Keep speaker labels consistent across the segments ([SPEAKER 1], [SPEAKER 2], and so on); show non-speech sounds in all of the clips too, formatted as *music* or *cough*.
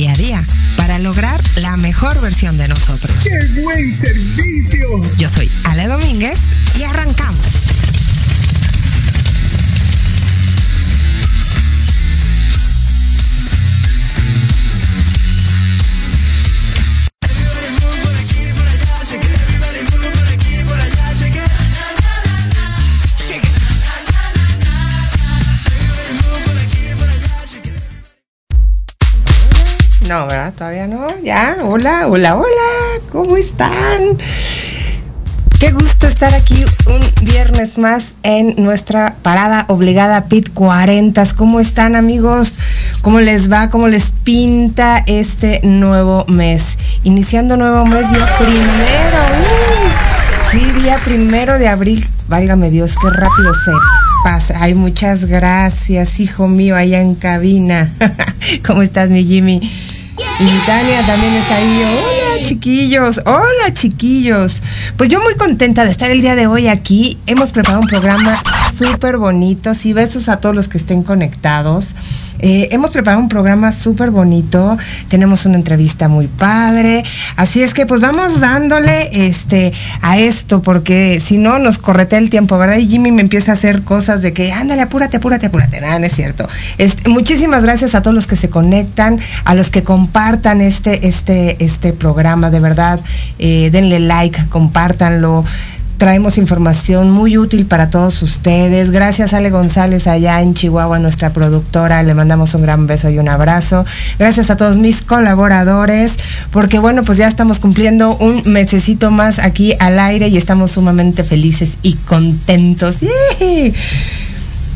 [SPEAKER 1] Día a día para lograr la mejor versión de nosotros.
[SPEAKER 2] ¡Qué buen servicio!
[SPEAKER 1] Yo soy Ale Domínguez y arrancamos. No, ¿verdad? Todavía no. Ya, hola, hola, hola. ¿Cómo están? Qué gusto estar aquí un viernes más en nuestra parada obligada PIT 40. ¿Cómo están amigos? ¿Cómo les va? ¿Cómo les pinta este nuevo mes? Iniciando nuevo mes, día primero. ¡uh! Sí, día primero de abril. Válgame Dios, qué rápido se pasa. Ay, muchas gracias, hijo mío, allá en cabina. *laughs* ¿Cómo estás, mi Jimmy? Y mi Tania también está ahí. Hola, chiquillos. Hola, chiquillos. Pues yo muy contenta de estar el día de hoy aquí. Hemos preparado un programa súper bonito. Sí, besos a todos los que estén conectados. Eh, hemos preparado un programa súper bonito. Tenemos una entrevista muy padre. Así es que pues vamos dándole este a esto, porque si no nos corretea el tiempo, ¿verdad? Y Jimmy me empieza a hacer cosas de que ándale, apúrate, apúrate, apúrate. Nada, no es cierto. Este, muchísimas gracias a todos los que se conectan, a los que compartan este, este, este programa, de verdad. Eh, denle like, compártanlo traemos información muy útil para todos ustedes. Gracias Ale González allá en Chihuahua, nuestra productora. Le mandamos un gran beso y un abrazo. Gracias a todos mis colaboradores, porque bueno, pues ya estamos cumpliendo un mesecito más aquí al aire y estamos sumamente felices y contentos.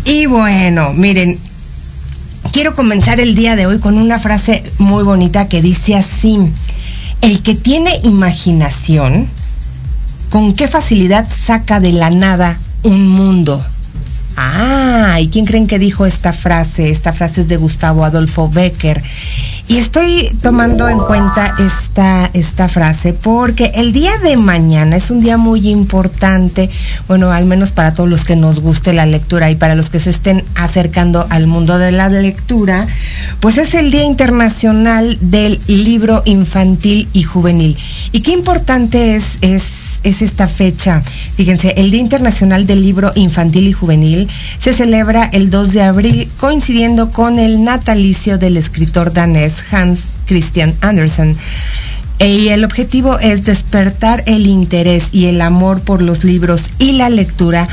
[SPEAKER 1] Y bueno, miren, quiero comenzar el día de hoy con una frase muy bonita que dice así, el que tiene imaginación, con qué facilidad saca de la nada un mundo. Ah, ¿y quién creen que dijo esta frase? Esta frase es de Gustavo Adolfo Becker. Y estoy tomando en cuenta esta, esta frase porque el día de mañana es un día muy importante, bueno, al menos para todos los que nos guste la lectura y para los que se estén acercando al mundo de la lectura, pues es el Día Internacional del Libro Infantil y Juvenil. Y qué importante es, es, es esta fecha. Fíjense, el Día Internacional del Libro Infantil y Juvenil se celebra el 2 de abril coincidiendo con el natalicio del escritor danés Hans Christian Andersen. Y el objetivo es despertar el interés y el amor por los libros y la lectura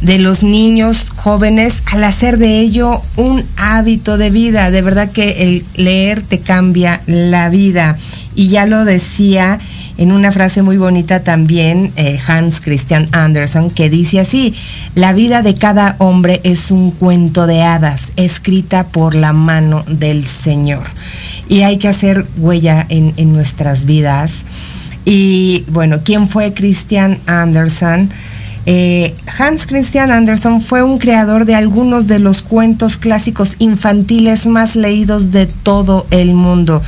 [SPEAKER 1] de los niños jóvenes al hacer de ello un hábito de vida. De verdad que el leer te cambia la vida. Y ya lo decía en una frase muy bonita también eh, Hans Christian Andersen que dice así, la vida de cada hombre es un cuento de hadas escrita por la mano del Señor. Y hay que hacer huella en, en nuestras vidas. Y bueno, ¿quién fue Christian Andersen? Eh, Hans Christian Andersen fue un creador de algunos de los cuentos clásicos infantiles más leídos de todo el mundo.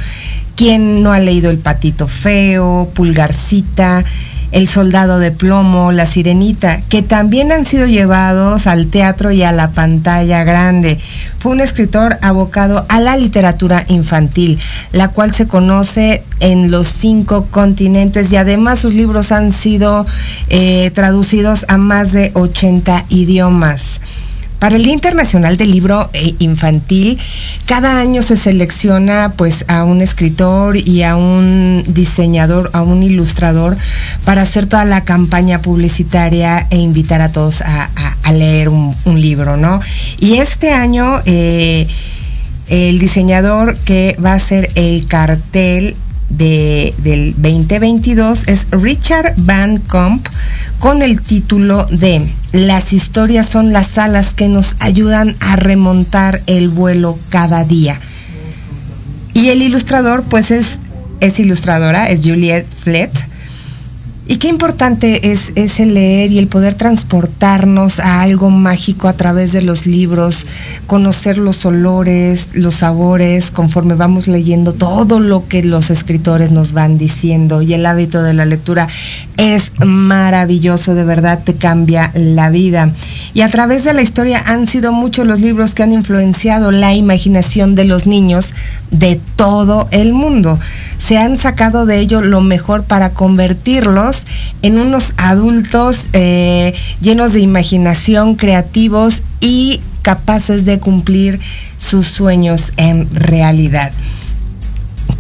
[SPEAKER 1] ¿Quién no ha leído El Patito Feo, Pulgarcita, El Soldado de Plomo, La Sirenita, que también han sido llevados al teatro y a la pantalla grande? Fue un escritor abocado a la literatura infantil, la cual se conoce en los cinco continentes y además sus libros han sido eh, traducidos a más de 80 idiomas. Para el Día Internacional del Libro eh, Infantil, cada año se selecciona pues a un escritor y a un diseñador, a un ilustrador para hacer toda la campaña publicitaria e invitar a todos a, leer un, libro, ¿no? Y este año eh, el diseñador que va a hacer el cartel de, del 2022 es Richard Van Comp con el título de Las historias son las alas que nos ayudan a remontar el vuelo cada día. Y el ilustrador pues es, es ilustradora, es Juliette Flett y qué importante es, el leer y el poder transportarnos a algo mágico a través de los libros, conocer los olores, los sabores, conforme vamos leyendo todo lo que los escritores nos van diciendo. Y el hábito de la lectura es maravilloso, de verdad te cambia la vida. Y a través de la historia han sido muchos los libros que han influenciado la imaginación de los niños de todo el mundo. Se han sacado de ello lo mejor para convertirlos en unos adultos eh, llenos de imaginación, creativos y capaces de cumplir sus sueños en realidad.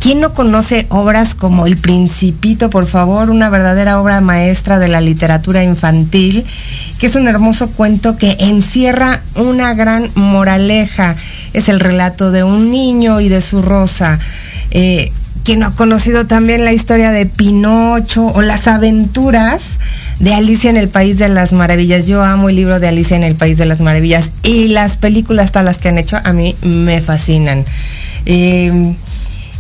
[SPEAKER 1] ¿Quién no conoce obras como El Principito, por favor? Una verdadera obra maestra de la literatura infantil, que es un hermoso cuento que encierra una gran moraleja. Es el relato de un niño y de su rosa. Eh, quien ha conocido también la historia de Pinocho o las aventuras de Alicia en el País de las Maravillas. Yo amo el libro de Alicia en el País de las Maravillas y las películas tal las que han hecho a mí me fascinan. Eh,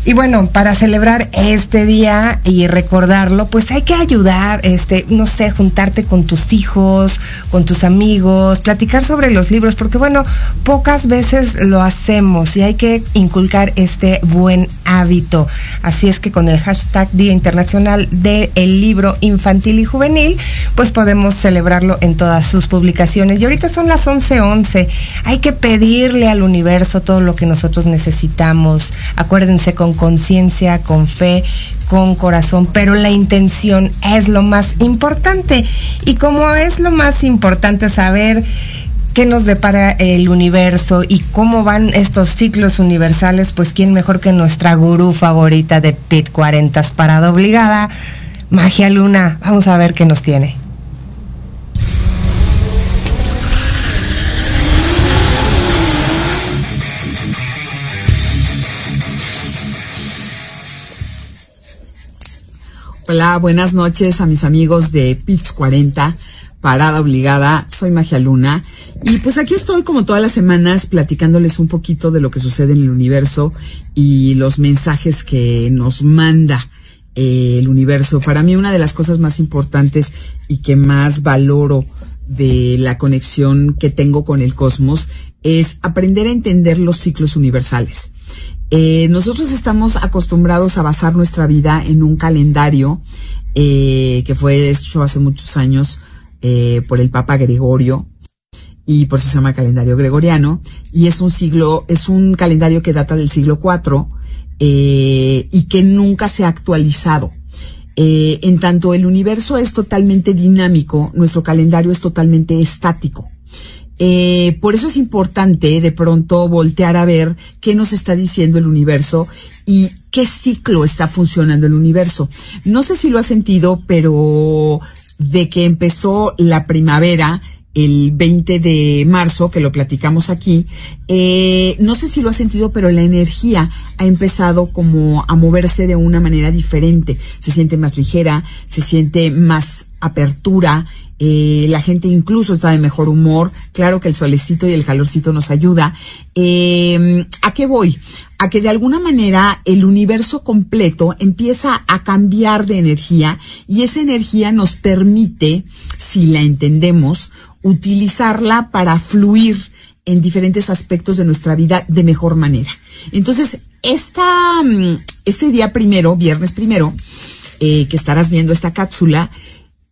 [SPEAKER 1] y bueno, para celebrar este día y recordarlo, pues hay que ayudar, este, no sé, juntarte con tus hijos, con tus amigos, platicar sobre los libros, porque bueno, pocas veces lo hacemos y hay que inculcar este buen hábito. Así es que con el hashtag Día Internacional del Libro Infantil y Juvenil, pues podemos celebrarlo en todas sus publicaciones. Y ahorita son las 11:11. 11. Hay que pedirle al universo todo lo que nosotros necesitamos. Acuérdense con conciencia, con fe, con corazón, pero la intención es lo más importante. Y como es lo más importante saber qué nos depara el universo y cómo van estos ciclos universales, pues quién mejor que nuestra gurú favorita de Pit 40 parada obligada, Magia Luna. Vamos a ver qué nos tiene.
[SPEAKER 3] Hola, buenas noches a mis amigos de PITS 40, Parada Obligada. Soy Magia Luna. Y pues aquí estoy como todas las semanas platicándoles un poquito de lo que sucede en el universo y los mensajes que nos manda eh, el universo. Para mí una de las cosas más importantes y que más valoro de la conexión que tengo con el cosmos es aprender a entender los ciclos universales. Eh, nosotros estamos acostumbrados a basar nuestra vida en un calendario eh, que fue hecho hace muchos años eh, por el Papa Gregorio y por eso se llama calendario gregoriano y es un siglo, es un calendario que data del siglo IV y que nunca se ha actualizado. en tanto el universo es totalmente dinámico, nuestro calendario es totalmente estático. Eh, por eso es importante de pronto voltear a ver qué nos está diciendo el universo y qué ciclo está funcionando el universo. No sé si lo ha sentido, pero de que empezó la primavera, el 20 de marzo, que lo platicamos aquí, eh, no sé si lo ha sentido, pero la energía ha empezado como a moverse de una manera diferente. Se siente más ligera, se siente más apertura, eh, la gente incluso está de mejor humor, claro que el solecito y el calorcito nos ayuda. Eh, ¿A qué voy? A que de alguna manera el universo completo empieza a cambiar de energía y esa energía nos permite, si la entendemos, utilizarla para fluir en diferentes aspectos de nuestra vida de mejor manera. Entonces, esta, este día primero, viernes primero, eh, que estarás viendo esta cápsula,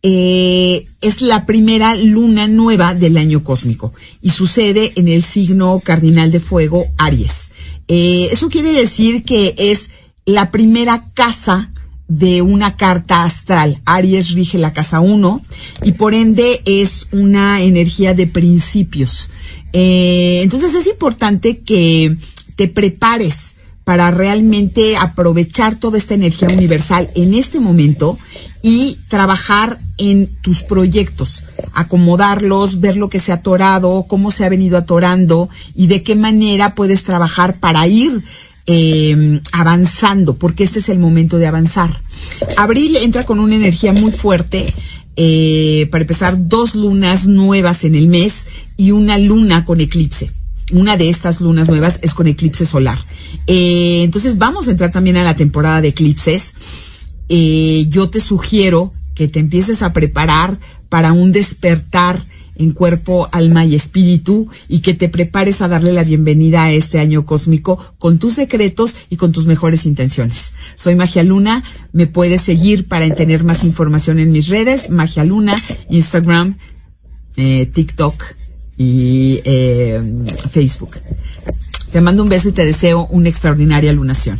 [SPEAKER 3] eh, es la primera luna nueva del año cósmico y sucede en el signo cardinal de fuego Aries. Eh, eso quiere decir que es la primera casa de una carta astral. Aries rige la casa 1 y por ende es una energía de principios. Eh, entonces es importante que te prepares para realmente aprovechar toda esta energía universal en este momento y trabajar en tus proyectos, acomodarlos, ver lo que se ha atorado, cómo se ha venido atorando y de qué manera puedes trabajar para ir eh, avanzando, porque este es el momento de avanzar. Abril entra con una energía muy fuerte, eh, para empezar, dos lunas nuevas en el mes y una luna con eclipse. Una de estas lunas nuevas es con eclipse solar. Eh, entonces vamos a entrar también a la temporada de eclipses. Eh, yo te sugiero que te empieces a preparar para un despertar en cuerpo, alma y espíritu y que te prepares a darle la bienvenida a este año cósmico con tus secretos y con tus mejores intenciones. Soy Magia Luna, me puedes seguir para tener más información en mis redes, Magia Luna, Instagram, eh, TikTok y eh, Facebook. Te mando un beso y te deseo una extraordinaria lunación.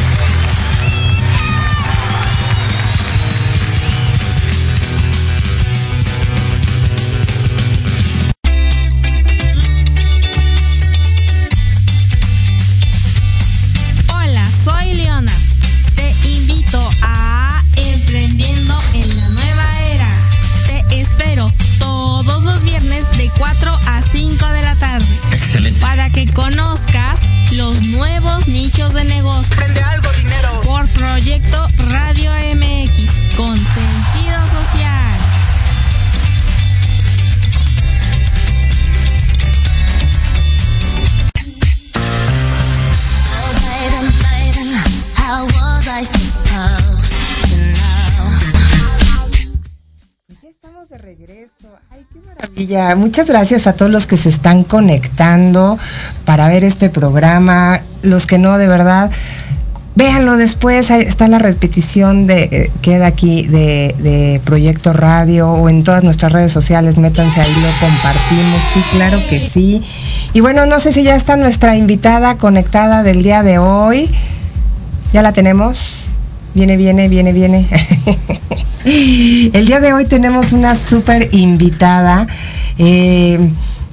[SPEAKER 1] Muchas gracias a todos los que se están conectando para ver este programa. Los que no, de verdad, véanlo después. está la repetición de eh, queda aquí de, Proyecto Radio o en todas nuestras redes sociales. Métanse ahí, lo compartimos. Sí, claro que sí. Y bueno, no sé si ya está nuestra invitada conectada del día de hoy. ¿Ya la tenemos? Viene, viene, viene, viene. *laughs* El día de hoy tenemos una súper invitada. Eh,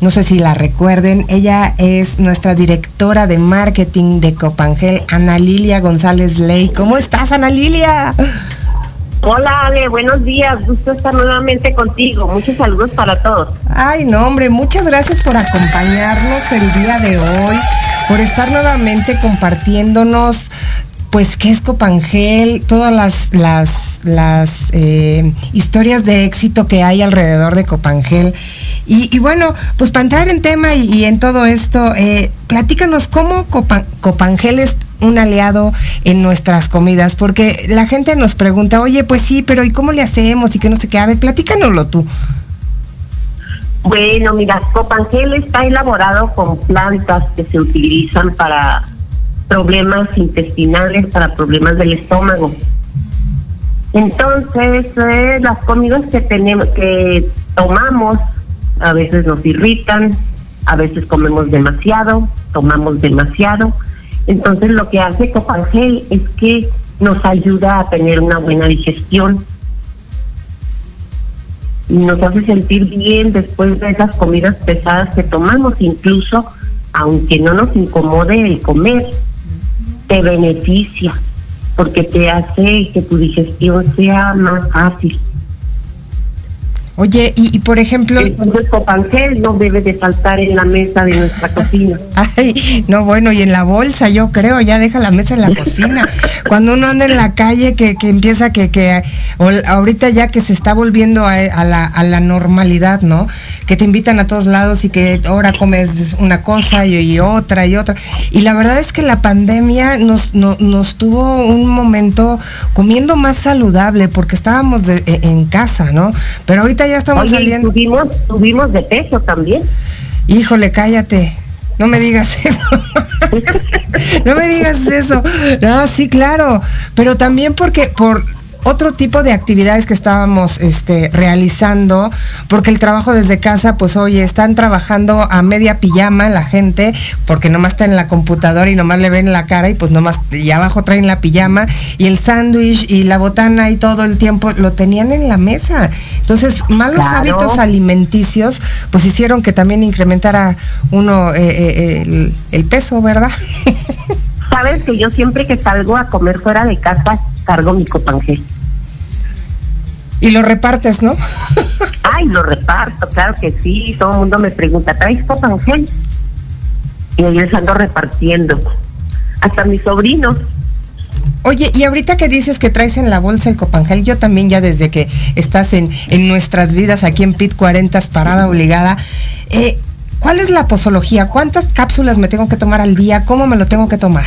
[SPEAKER 1] no sé si la recuerden, ella es nuestra directora de marketing de Copangel, Ana Lilia González Ley. ¿Cómo estás, Ana Lilia?
[SPEAKER 4] Hola, Ale, buenos días. Gusto estar nuevamente contigo. Muchos saludos para todos.
[SPEAKER 1] Ay, no, hombre, muchas gracias por acompañarnos el día de hoy, por estar nuevamente compartiéndonos pues qué es Copangel, todas las, las, eh, historias de éxito que hay alrededor de Copangel. Y, bueno, pues para entrar en tema y, en todo esto, eh, platícanos cómo Copangel es un aliado en nuestras comidas, porque la gente nos pregunta, oye, pues sí, pero ¿y cómo le hacemos? Y que no sé qué, a ver, platícanoslo tú.
[SPEAKER 4] Bueno, mira, Copangel está elaborado con plantas que se utilizan para problemas intestinales, para problemas del estómago. Entonces, eh, las comidas que tenemos, que tomamos, a veces nos irritan, a veces comemos demasiado, tomamos demasiado. Entonces, lo que hace Copangel es que nos ayuda a tener una buena digestión nos hace sentir bien después de esas comidas pesadas que tomamos, incluso aunque no nos incomode el comer, te beneficia porque te hace que tu digestión sea más fácil.
[SPEAKER 1] Oye, y, por ejemplo...
[SPEAKER 4] Entonces, copangel no debe de faltar en la mesa de nuestra cocina. *laughs*
[SPEAKER 1] Ay, no, bueno, y en la bolsa, yo creo, ya deja la mesa en la cocina. Cuando uno anda en la calle, que, que empieza que, que ahorita ya que se está volviendo a, la, a la normalidad, ¿no? Que te invitan a todos lados y que ahora comes una cosa y, otra y otra. Y la verdad es que la pandemia nos, nos tuvo un momento comiendo más saludable porque estábamos e, en casa, ¿no? Pero ahorita ya estamos saliendo.
[SPEAKER 4] Subimos, de peso también.
[SPEAKER 1] Híjole, cállate. No me digas eso. *laughs* *laughs* no me digas eso. No, sí, claro. Pero también porque por otro tipo de actividades que estábamos este, realizando, porque el trabajo desde casa, pues oye, están trabajando a media pijama la gente, porque nomás está en la computadora y nomás le ven la cara y pues nomás, y abajo traen la pijama y el sándwich y la botana y todo el tiempo lo tenían en la mesa. Entonces, malos hábitos alimenticios, pues hicieron que también incrementara uno eh, eh, el, el peso, ¿verdad? *laughs*
[SPEAKER 4] Sabes que yo siempre que salgo a comer fuera de casa cargo mi copangel.
[SPEAKER 1] Y lo repartes, ¿no? *laughs*
[SPEAKER 4] Ay, lo reparto, claro que sí. Todo el mundo me pregunta, ¿traes copangel? Y yo les ando repartiendo. Hasta mis sobrinos.
[SPEAKER 1] Oye, y ahorita que dices que traes en la bolsa el copangel, yo también ya desde que estás en, en nuestras vidas aquí en PIT 40 parada obligada, eh, ¿Cuál es la posología? ¿Cuántas cápsulas me tengo que tomar al día? ¿Cómo me lo tengo que tomar?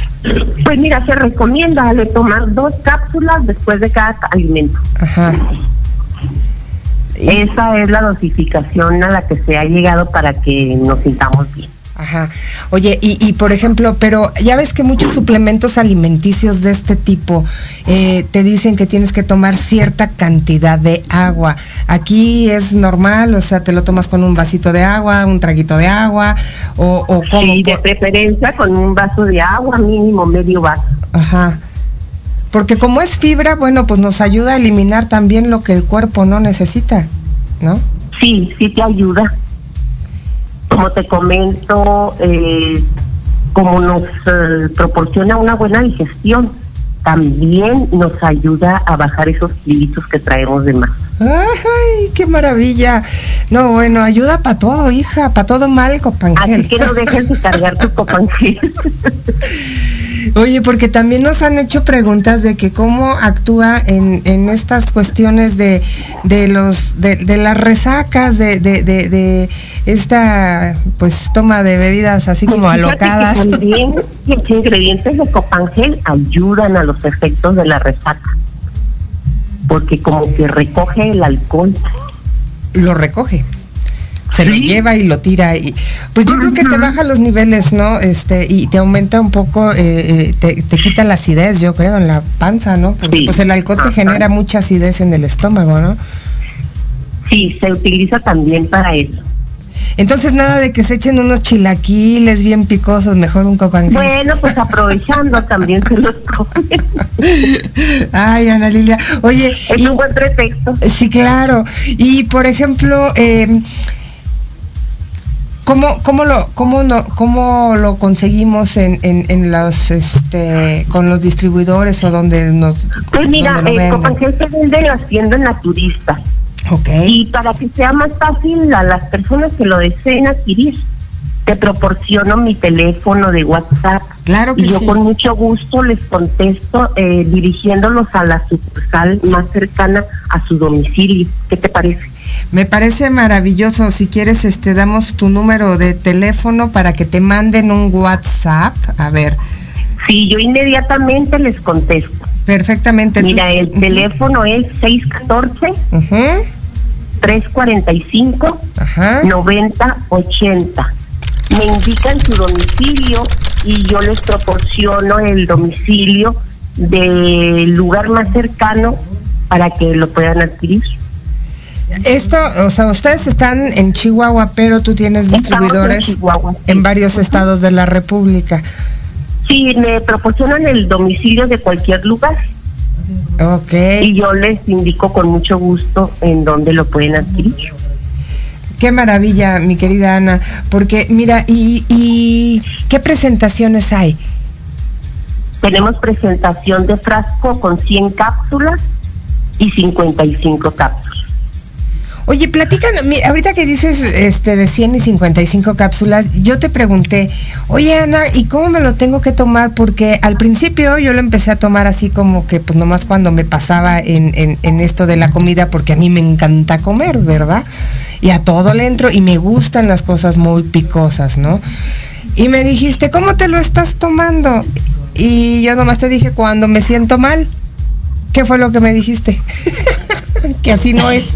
[SPEAKER 4] Pues mira, se recomienda tomar dos cápsulas después de cada alimento. Ajá. Esa es la dosificación a la que se ha llegado para que nos sintamos bien.
[SPEAKER 1] Ajá. Oye, y, por ejemplo, pero ya ves que muchos suplementos alimenticios de este tipo eh, te dicen que tienes que tomar cierta cantidad de agua. Aquí es normal, o sea, te lo tomas con un vasito de agua, un traguito de agua, o, o
[SPEAKER 4] Sí, de preferencia con un vaso de agua, mínimo medio vaso.
[SPEAKER 1] Ajá. Porque como es fibra, bueno, pues nos ayuda a eliminar también lo que el cuerpo no necesita, ¿no?
[SPEAKER 4] Sí, sí te ayuda como te comento, eh, como nos eh, proporciona una buena digestión, también nos ayuda a bajar esos kilitos que traemos de más.
[SPEAKER 1] ¡Ay, qué maravilla! No, bueno, ayuda para todo, hija, para todo mal, copangel.
[SPEAKER 4] Así que no dejes de cargar tu *laughs* copangel. *laughs*
[SPEAKER 1] Oye, porque también nos han hecho preguntas de que cómo actúa en, en estas cuestiones de, de los de, de las resacas, de, de, de, esta pues toma de bebidas así como alocadas.
[SPEAKER 4] también los ingredientes de copangel ayudan a los efectos de la resaca, porque como que recoge el alcohol.
[SPEAKER 1] Lo recoge se lo lleva y lo tira y pues yo creo que te baja los niveles no este y te aumenta un poco eh, eh, te, quita la acidez yo creo en la panza no porque pues el alcohol te genera mucha acidez en el estómago no
[SPEAKER 4] sí se utiliza también para eso
[SPEAKER 1] entonces nada de que se echen unos chilaquiles bien picosos, mejor un copangel.
[SPEAKER 4] Bueno, pues *laughs* aprovechando también se los comen.
[SPEAKER 1] Ay, Ana Lilia. Oye.
[SPEAKER 4] Es un buen pretexto.
[SPEAKER 1] Sí, claro. Y por ejemplo, eh, ¿Cómo, cómo, lo, cómo, no, cómo lo conseguimos en, en, los, este, con los distribuidores o donde nos
[SPEAKER 4] Pues mira, el Copangel se vende en las tiendas naturistas. Y para que sea más fácil a las personas que lo deseen adquirir, te proporciono mi teléfono de WhatsApp.
[SPEAKER 1] Claro que
[SPEAKER 4] y yo con mucho gusto les contesto eh, dirigiéndolos a la sucursal más cercana a su domicilio. ¿Qué te parece?
[SPEAKER 1] Me parece maravilloso. Si quieres, este, damos tu número de teléfono para que te manden un WhatsApp. A ver.
[SPEAKER 4] Sí, yo inmediatamente les contesto.
[SPEAKER 1] Perfectamente.
[SPEAKER 4] Mira, el teléfono es 614 345 9080. Me indican su domicilio y yo les proporciono el domicilio del lugar más cercano para que lo puedan adquirir.
[SPEAKER 1] Esto, o sea, ustedes están en Chihuahua, pero tú tienes distribuidores en, varios estados de la República.
[SPEAKER 4] Sí, me proporcionan el domicilio de cualquier lugar.
[SPEAKER 1] Ok.
[SPEAKER 4] Y yo les indico con mucho gusto en dónde lo pueden adquirir.
[SPEAKER 1] Qué maravilla, mi querida Ana, porque mira, ¿y, y qué presentaciones hay?
[SPEAKER 4] Tenemos presentación de frasco con 100 cápsulas y 55 cápsulas.
[SPEAKER 1] Oye, platícanos, ahorita que dices este de 100 y 55 cápsulas, yo te pregunté, oye Ana, ¿y cómo me lo tengo que tomar? Porque al principio yo lo empecé a tomar así como que pues nomás cuando me pasaba en, en, esto de la comida, porque a mí me encanta comer, ¿verdad? Y a todo le entro y me gustan las cosas muy picosas, ¿no? Y me dijiste, ¿cómo te lo estás tomando? Y yo nomás te dije, cuando me siento mal. ¿Qué fue lo que me dijiste? *laughs* que así no es,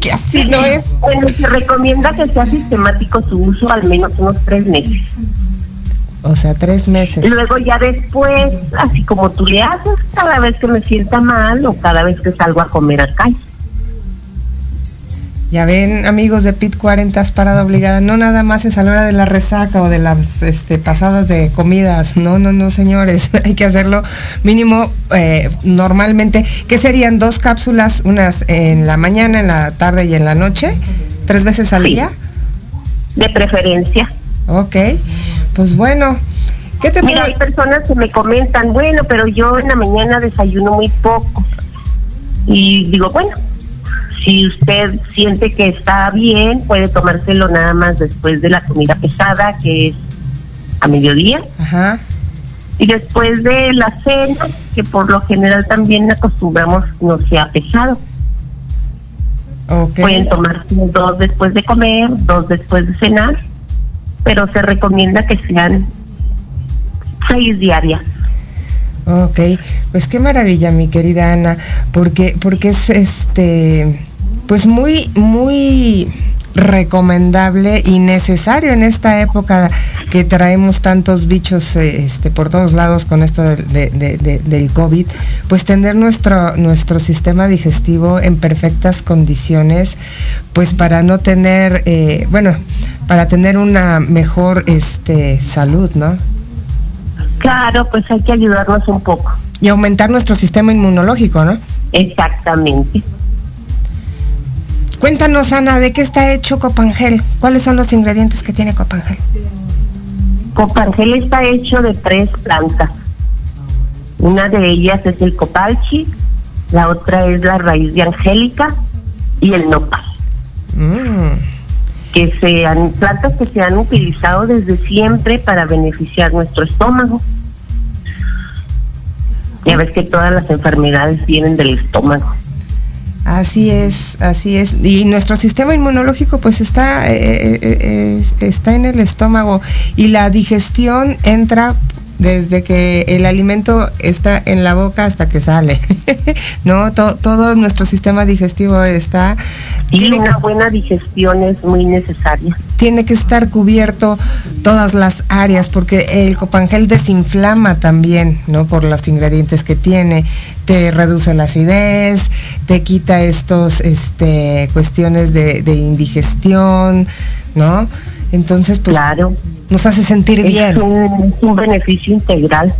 [SPEAKER 1] que así no es.
[SPEAKER 4] Bueno, se recomienda que sea sistemático su uso al menos unos tres meses.
[SPEAKER 1] O sea, tres meses.
[SPEAKER 4] Luego ya después, así como tú le haces, cada vez que me sienta mal o cada vez que salgo a comer a calle.
[SPEAKER 1] Ya ven, amigos de PIT 40 parada obligada, no nada más es a la hora de la resaca o de las este, pasadas de comidas, no, no, no, señores, *laughs* hay que hacerlo mínimo eh, normalmente. ¿Qué serían dos cápsulas, unas en la mañana, en la tarde y en la noche? ¿Tres veces al día?
[SPEAKER 4] De preferencia.
[SPEAKER 1] Ok, pues bueno.
[SPEAKER 4] ¿Qué te Mira, hay personas que me comentan, bueno, pero yo en la mañana desayuno muy poco. Y digo, bueno, si usted siente que está bien, puede tomárselo nada más después de la comida pesada, que es a mediodía.
[SPEAKER 1] Ajá.
[SPEAKER 4] Y después de la cena, que por lo general también acostumbramos no sea pesado.
[SPEAKER 1] Okay.
[SPEAKER 4] Pueden tomar dos después de comer, dos después de cenar, pero se recomienda que sean seis diarias.
[SPEAKER 1] Ok, pues qué maravilla, mi querida Ana, porque, porque es este, pues muy, muy recomendable y necesario en esta época que traemos tantos bichos este, por todos lados con esto del COVID, pues tener nuestro, nuestro sistema digestivo en perfectas condiciones, pues para no tener, eh, bueno, para tener una mejor este, salud, ¿no?
[SPEAKER 4] Claro, pues hay que ayudarnos un poco.
[SPEAKER 1] Y aumentar nuestro sistema inmunológico, ¿no?
[SPEAKER 4] Exactamente.
[SPEAKER 1] Cuéntanos, Ana, ¿de qué está hecho Copangel? ¿Cuáles son los ingredientes que tiene Copangel?
[SPEAKER 4] Copangel está hecho de tres plantas. Una de ellas es el copalchi, la otra es la raíz de angélica y el nopal.
[SPEAKER 1] Mm
[SPEAKER 4] que sean plantas que se han utilizado desde siempre para beneficiar nuestro estómago. Ya ves que todas las enfermedades vienen del estómago.
[SPEAKER 1] Así es, así es. Y nuestro sistema inmunológico pues está, eh, eh, eh, está en el estómago y la digestión entra desde que el alimento está en la boca hasta que sale, *laughs* ¿no? todo nuestro sistema digestivo está...
[SPEAKER 4] Y una buena digestión es muy necesaria.
[SPEAKER 1] Tiene que estar cubierto todas las áreas porque el copangel desinflama también, ¿no? Por los ingredientes que tiene, te reduce la acidez, te quita estos, este, cuestiones de, de indigestión, ¿no? Entonces, pues,
[SPEAKER 4] claro.
[SPEAKER 1] nos hace sentir bien.
[SPEAKER 4] Es un, beneficio integral.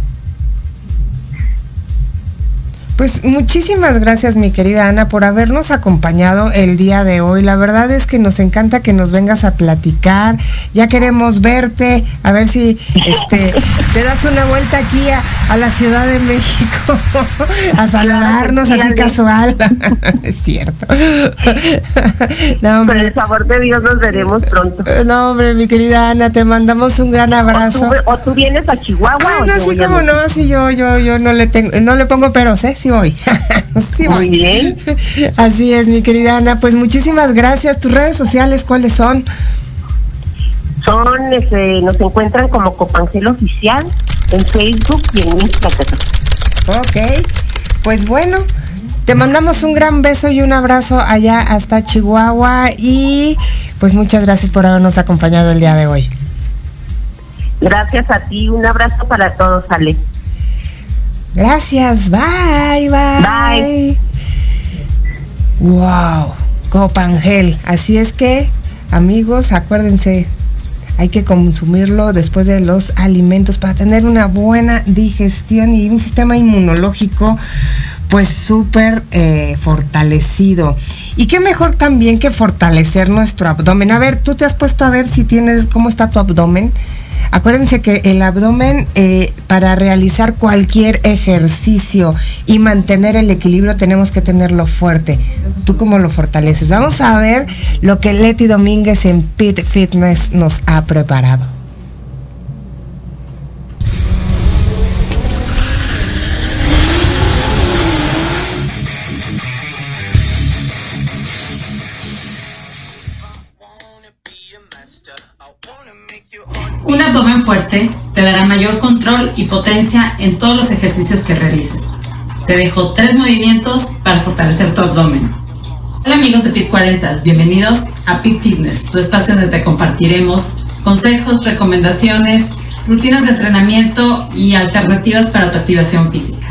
[SPEAKER 1] Pues muchísimas gracias mi querida Ana por habernos acompañado el día de hoy. La verdad es que nos encanta que nos vengas a platicar. Ya queremos verte, a ver si este *laughs* te das una vuelta aquí a, la Ciudad de México a saludarnos así casual. *laughs* es cierto. *laughs*
[SPEAKER 4] no, Por el favor de Dios nos veremos pronto.
[SPEAKER 1] No, hombre, mi querida Ana, te mandamos un gran abrazo.
[SPEAKER 4] O tú, vienes a Chihuahua.
[SPEAKER 1] Ah, no, sí, como no, sí, yo, yo, yo no le tengo, no le pongo peros, ¿eh? Sí voy. *laughs* sí
[SPEAKER 4] Muy bien.
[SPEAKER 1] Así es, mi querida Ana. Pues muchísimas gracias. ¿Tus redes sociales cuáles son?
[SPEAKER 4] Son, este, nos encuentran como Copangel Oficial en Facebook y en Instagram.
[SPEAKER 1] Ok, pues bueno, te mandamos un gran beso y un abrazo allá hasta Chihuahua y pues muchas gracias por habernos acompañado el día de hoy.
[SPEAKER 4] Gracias a ti, un abrazo para todos, Ale.
[SPEAKER 1] Gracias, bye, bye.
[SPEAKER 4] Bye.
[SPEAKER 1] Wow, Copangel. Así es que, amigos, acuérdense, hay que consumirlo después de los alimentos para tener una buena digestión y un sistema inmunológico pues súper eh, fortalecido. Y qué mejor también que fortalecer nuestro abdomen. A ver, tú te has puesto a ver si tienes, cómo está tu abdomen. Acuérdense que el abdomen eh, para realizar cualquier ejercicio y mantener el equilibrio tenemos que tenerlo fuerte. ¿Tú cómo lo fortaleces? Vamos a ver lo que Leti Domínguez en Pit Fitness nos ha preparado.
[SPEAKER 5] Abdomen fuerte te dará mayor control y potencia en todos los ejercicios que realices. Te dejo tres movimientos para fortalecer tu abdomen. Hola amigos de Pit 40, bienvenidos a Pit Fitness, tu espacio donde te compartiremos consejos, recomendaciones, rutinas de entrenamiento y alternativas para tu activación física.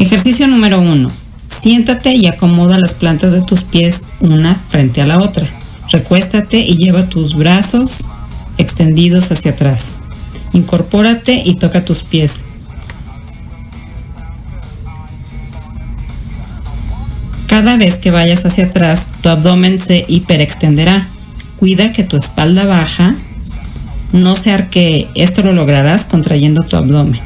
[SPEAKER 5] Ejercicio número 1. Siéntate y acomoda las plantas de tus pies una frente a la otra. Recuéstate y lleva tus brazos extendidos hacia atrás. Incorpórate y toca tus pies. Cada vez que vayas hacia atrás, tu abdomen se hiperextenderá. Cuida que tu espalda baja no se arquee. Esto lo lograrás contrayendo tu abdomen.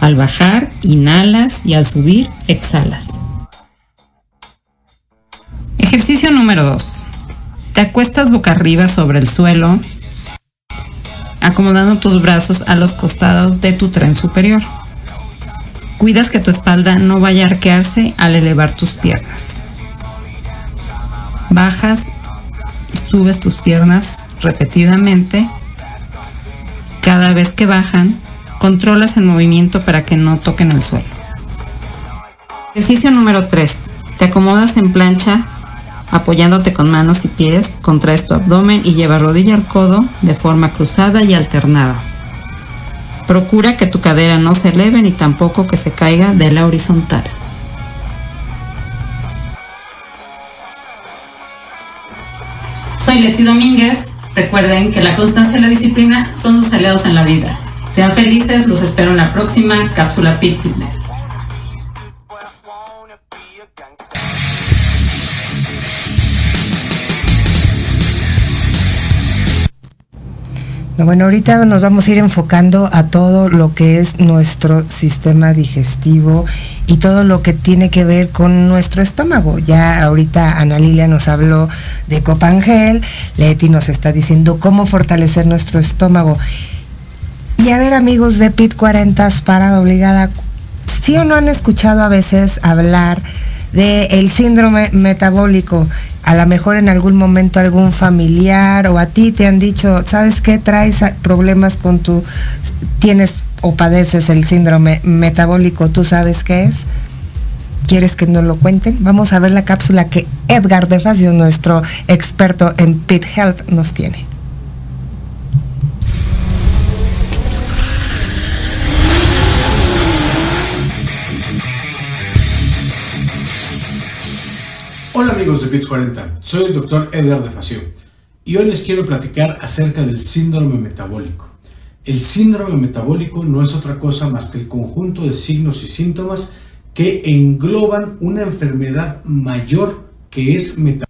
[SPEAKER 5] Al bajar, inhalas y al subir, exhalas. Ejercicio número 2. Te acuestas boca arriba sobre el suelo, acomodando tus brazos a los costados de tu tren superior. Cuidas que tu espalda no vaya a arquearse al elevar tus piernas. Bajas y subes tus piernas repetidamente. Cada vez que bajan, controlas el movimiento para que no toquen el suelo. Ejercicio número 3. Te acomodas en plancha apoyándote con manos y pies, contraes tu abdomen y lleva rodilla al codo de forma cruzada y alternada. Procura que tu cadera no se eleve ni tampoco que se caiga de la horizontal. Soy Leti Domínguez. Recuerden que la constancia y la disciplina son sus aliados en la vida. Sean felices, los espero en la próxima cápsula Fit Fitness.
[SPEAKER 1] Bueno, ahorita nos vamos a ir enfocando a todo lo que es nuestro sistema digestivo y todo lo que tiene que ver con nuestro estómago. Ya ahorita Ana Lilia nos habló de Copangel, Leti nos está diciendo cómo fortalecer nuestro estómago. Y a ver amigos de PIT 40 parada obligada, ¿sí o no han escuchado a veces hablar del el síndrome metabólico? A lo mejor en algún momento algún familiar o a ti te han dicho, ¿sabes qué? Traes problemas con tu, tienes o padeces el síndrome metabólico, ¿tú sabes qué es? ¿Quieres que nos lo cuenten? Vamos a ver la cápsula que Edgar de Facio, nuestro experto en Pit Health, nos tiene.
[SPEAKER 6] Hola amigos de Bits 40, soy el doctor Edgar de Facio y hoy les quiero platicar acerca del síndrome metabólico. El síndrome metabólico no es otra cosa más que el conjunto de signos y síntomas que engloban una enfermedad mayor que es metabólica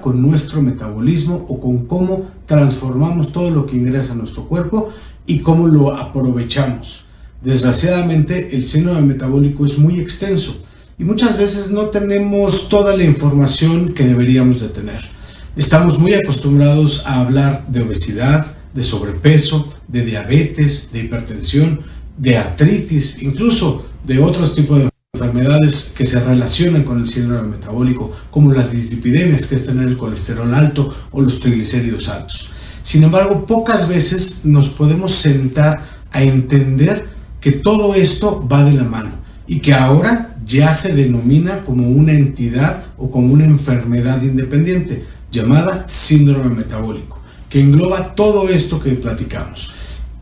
[SPEAKER 6] con nuestro metabolismo o con cómo transformamos todo lo que ingresa a nuestro cuerpo y cómo lo aprovechamos. Desgraciadamente el síndrome metabólico es muy extenso y muchas veces no tenemos toda la información que deberíamos de tener. Estamos muy acostumbrados a hablar de obesidad, de sobrepeso, de diabetes, de hipertensión, de artritis, incluso de otros tipos de enfermedades que se relacionan con el síndrome metabólico, como las dislipidemias, que es tener el colesterol alto o los triglicéridos altos. Sin embargo, pocas veces nos podemos sentar a entender que todo esto va de la mano y que ahora ya se denomina como una entidad o como una enfermedad independiente llamada síndrome metabólico. que engloba todo esto que platicamos.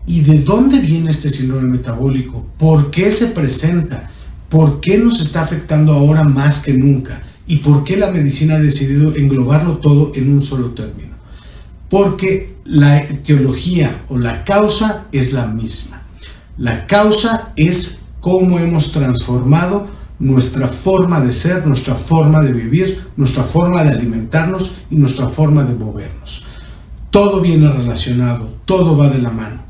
[SPEAKER 6] ¿Y de dónde viene este síndrome metabólico? ¿Por qué se presenta? ¿Por qué nos está afectando ahora más que nunca? ¿Y por qué la medicina ha decidido englobarlo todo en un solo término? Porque la etiología o la causa es la misma. La causa es cómo hemos transformado nuestra forma de ser, nuestra forma de vivir, nuestra forma de alimentarnos y nuestra forma de movernos. Todo viene relacionado, todo va de la mano.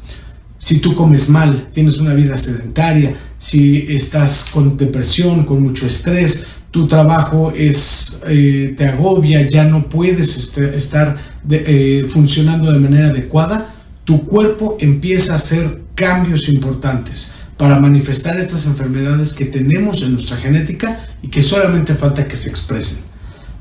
[SPEAKER 6] Si tú comes mal, tienes una vida sedentaria, si estás con depresión, con mucho estrés, tu trabajo es, eh, te agobia, ya no puedes este, estar eh, funcionando de manera adecuada, tu cuerpo empieza a hacer cambios importantes para manifestar estas enfermedades que tenemos en nuestra genética y que solamente falta que se expresen.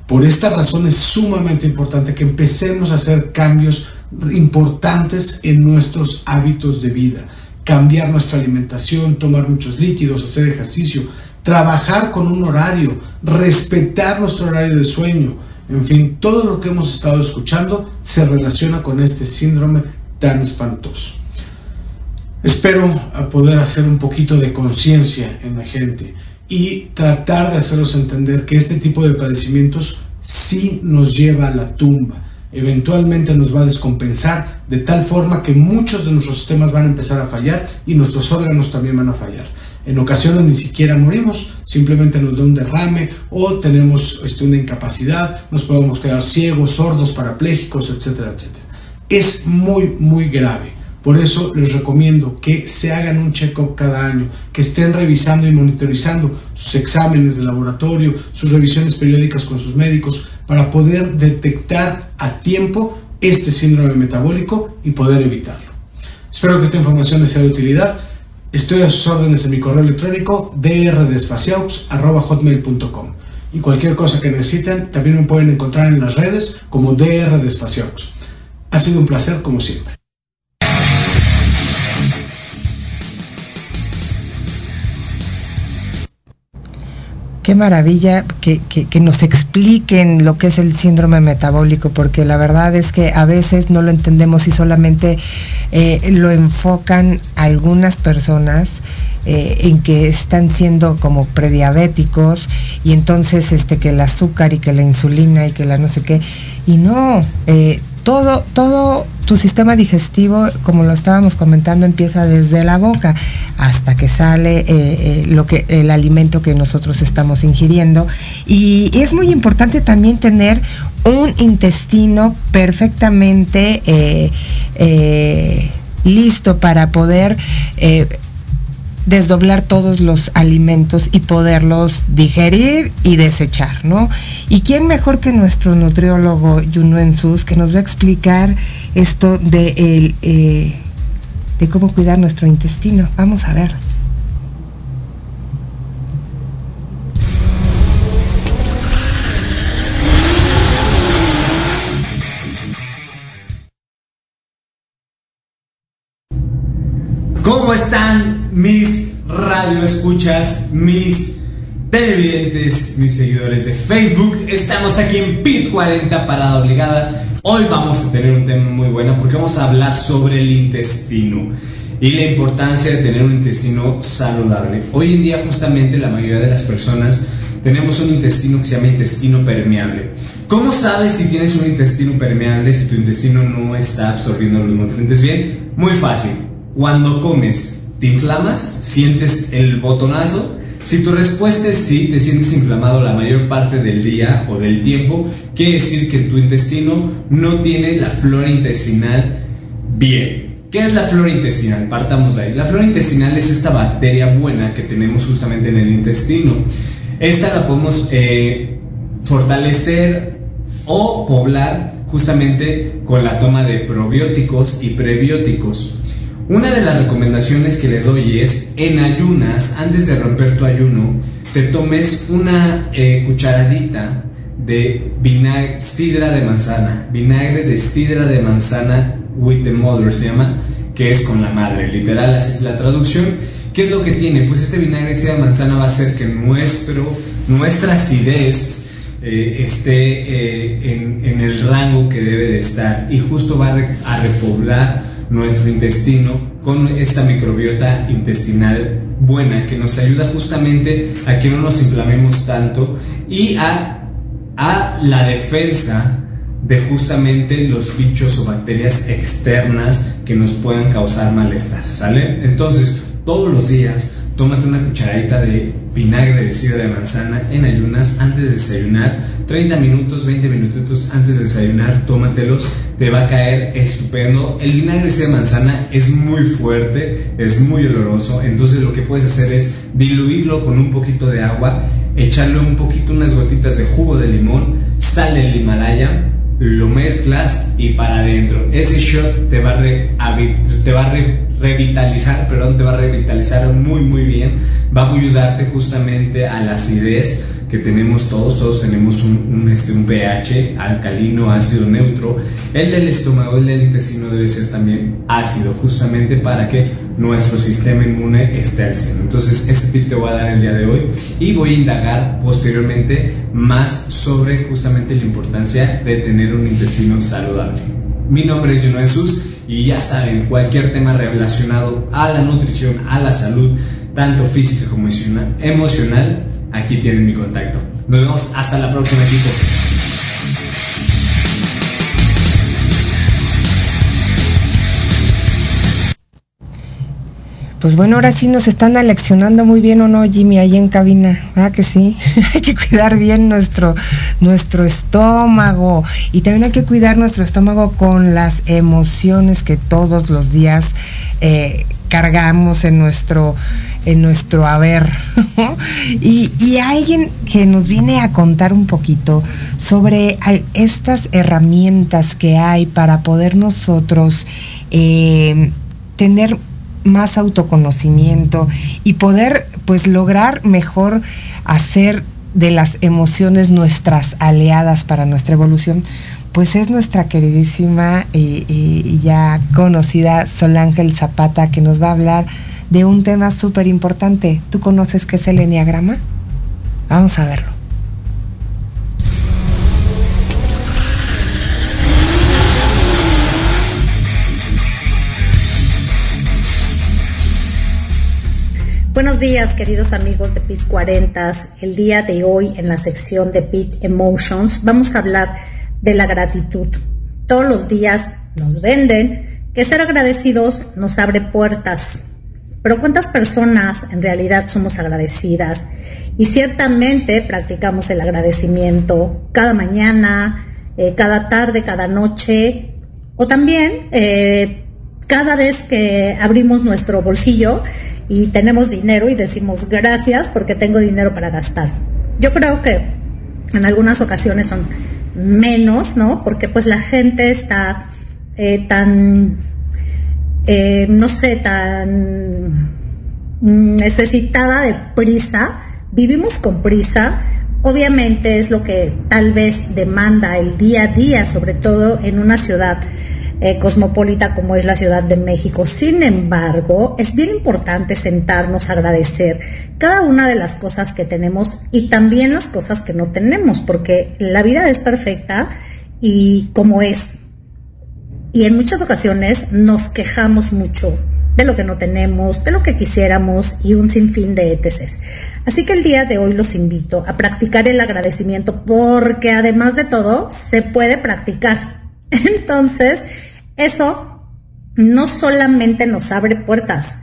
[SPEAKER 6] Por esta razón es sumamente importante que empecemos a hacer cambios importantes en nuestros hábitos de vida. Cambiar nuestra alimentación, tomar muchos líquidos, hacer ejercicio, trabajar con un horario, respetar nuestro horario de sueño. En fin, todo lo que hemos estado escuchando se relaciona con este síndrome tan espantoso. Espero poder hacer un poquito de conciencia en la gente y tratar de hacerlos entender que este tipo de padecimientos sí nos lleva a la tumba. Eventualmente nos va a descompensar de tal forma que muchos de nuestros sistemas van a empezar a fallar y nuestros órganos también van a fallar. En ocasiones ni siquiera morimos, simplemente nos da un derrame o tenemos este, una incapacidad, nos podemos quedar ciegos, sordos, parapléjicos, etcétera, etcétera. Es muy, muy grave. Por eso les recomiendo que se hagan un check-up cada año, que estén revisando y monitorizando sus exámenes de laboratorio, sus revisiones periódicas con sus médicos, para poder detectar a tiempo este síndrome metabólico y poder evitarlo. Espero que esta información les sea de utilidad. Estoy a sus órdenes en mi correo electrónico drdesfaciaux.com y cualquier cosa que necesiten también me pueden encontrar en las redes como drdesfaciaux. Ha sido un placer como siempre.
[SPEAKER 1] Qué maravilla que, nos expliquen lo que es el síndrome metabólico, porque la verdad es que a veces no lo entendemos y solamente eh, lo enfocan algunas personas eh, en que están siendo como prediabéticos y entonces este que el azúcar y que la insulina y que la no sé qué. Y no, eh, todo, todo tu sistema digestivo, como lo estábamos comentando, empieza desde la boca hasta que sale eh, eh, lo que, el alimento que nosotros estamos ingiriendo. Y es muy importante también tener un intestino perfectamente eh, listo para poder desdoblar todos los alimentos y poderlos digerir y desechar, ¿no? ¿Y quién mejor que nuestro nutriólogo Yunuen Sus que nos va a explicar esto de, el, eh, de cómo cuidar nuestro intestino? Vamos a ver.
[SPEAKER 7] Radioescuchas, mis televidentes, mis seguidores de Facebook? Estamos aquí en PIT 40 Parada Obligada. Hoy vamos a tener un tema muy bueno porque vamos a hablar sobre el intestino y la importancia de tener un intestino saludable. Hoy en día justamente la mayoría de las personas tenemos un intestino que se llama intestino permeable. ¿Cómo sabes si tienes un intestino permeable si tu intestino no está absorbiendo los nutrientes bien? Muy fácil cuando comes, ¿te inflamas? ¿Sientes el botonazo? Si tu respuesta es sí, te sientes inflamado la mayor parte del día o del tiempo, quiere decir que tu intestino no tiene la flora intestinal bien. ¿Qué es la flora intestinal? Partamos de ahí. La flora intestinal es esta bacteria buena que tenemos justamente en el intestino. Esta la podemos eh, fortalecer o poblar justamente con la toma de probióticos y prebióticos. Una de las recomendaciones que le doy es, en ayunas, antes de romper tu ayuno, te tomes una eh, cucharadita de vinagre, sidra de manzana, vinagre de sidra de manzana with the mother se llama, que es con la madre, literal, así es la traducción. ¿Qué es lo que tiene? Pues este vinagre de sidra de manzana va a hacer que nuestro, nuestra acidez eh, esté eh, en, en, el rango que debe de estar y justo va a, repoblar nuestro intestino con esta microbiota intestinal buena que nos ayuda justamente a que no nos inflamemos tanto y a, a la defensa de justamente los bichos o bacterias externas que nos puedan causar malestar, ¿sale? Entonces, todos los días tómate una cucharadita de vinagre de sidra de manzana en ayunas antes de desayunar, 30 minutos, 20 minutos antes de desayunar, tómatelos, te va a caer estupendo. El vinagre de manzana es muy fuerte, es muy oloroso, entonces lo que puedes hacer es diluirlo con un poquito de agua, echarle un poquito, unas gotitas de jugo de limón, sal del Himalaya, lo mezclas y para adentro. Ese shot te va a, te va a revitalizar, perdón, te va a revitalizar muy muy bien. Va a ayudarte justamente a la acidez que tenemos todos, todos tenemos un, este, un pH alcalino, ácido, neutro. El del estómago, el del intestino debe ser también ácido, justamente para que nuestro sistema inmune esté al cielo. Entonces, este tip te voy a dar el día de hoy y voy a indagar posteriormente más sobre justamente la importancia de tener un intestino saludable. Mi nombre es Juno Jesús y ya saben, cualquier tema relacionado a la nutrición, a la salud, tanto física como emocional, aquí tienen mi contacto. Nos vemos hasta la próxima equipo.
[SPEAKER 1] Pues bueno, ahora sí nos están aleccionando muy bien o no, Jimmy, ahí en cabina. ¿Verdad que sí? *laughs* hay que cuidar bien nuestro, nuestro estómago. Y también hay que cuidar nuestro estómago con las emociones que todos los días eh, cargamos en nuestro, en nuestro haber. y, y, alguien que nos viene a contar un poquito sobre estas herramientas que hay para poder nosotros eh, tener más autoconocimiento y poder pues lograr mejor hacer de las emociones nuestras aliadas para nuestra evolución, pues es nuestra queridísima y, ya conocida Sol Ángel Zapata que nos va a hablar de un tema súper importante. ¿Tú conoces qué es el enneagrama? Vamos a verlo.
[SPEAKER 8] Buenos días, queridos amigos de PIT 40. El día de hoy, en la sección de PIT Emotions, vamos a hablar de la gratitud. Todos los días nos venden que ser agradecidos nos abre puertas. Pero ¿cuántas personas en realidad somos agradecidas? Y ciertamente practicamos el agradecimiento cada mañana, eh, cada tarde, cada noche, o también eh, cada vez que abrimos nuestro bolsillo y tenemos dinero y decimos gracias porque tengo dinero para gastar. Yo creo que en algunas ocasiones son menos, ¿no? Porque pues la gente está eh, tan, eh, no sé, tan necesitada de prisa, vivimos con prisa, obviamente es lo que tal vez demanda el día a día, sobre todo en una ciudad eh, cosmopolita como es la Ciudad de México. Sin embargo, es bien importante sentarnos a agradecer cada una de las cosas que tenemos y también las cosas que no tenemos, porque la vida es perfecta y como es. Y en muchas ocasiones nos quejamos mucho de lo que no tenemos, de lo que quisiéramos y un sinfín de ETCs. Así que el día de hoy los invito a practicar el agradecimiento porque además de todo se puede practicar. *laughs* Entonces, eso no solamente nos abre puertas,